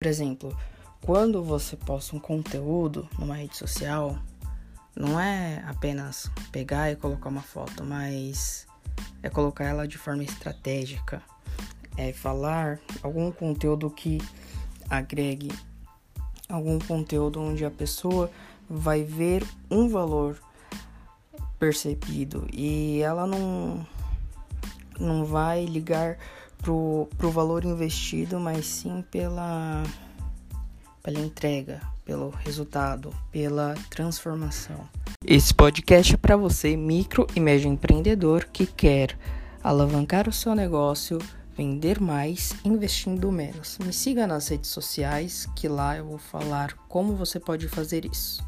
Por exemplo, quando você posta um conteúdo numa rede social, não é apenas pegar e colocar uma foto, mas é colocar ela de forma estratégica, é falar algum conteúdo que agregue, algum conteúdo onde a pessoa vai ver um valor percebido e ela não não vai ligar pro, pro valor investido, mas sim pela pela entrega, pelo resultado, pela transformação. Esse podcast é para você, micro e médio empreendedor que quer alavancar o seu negócio, vender mais, investindo menos. Me siga nas redes sociais, que lá eu vou falar como você pode fazer isso.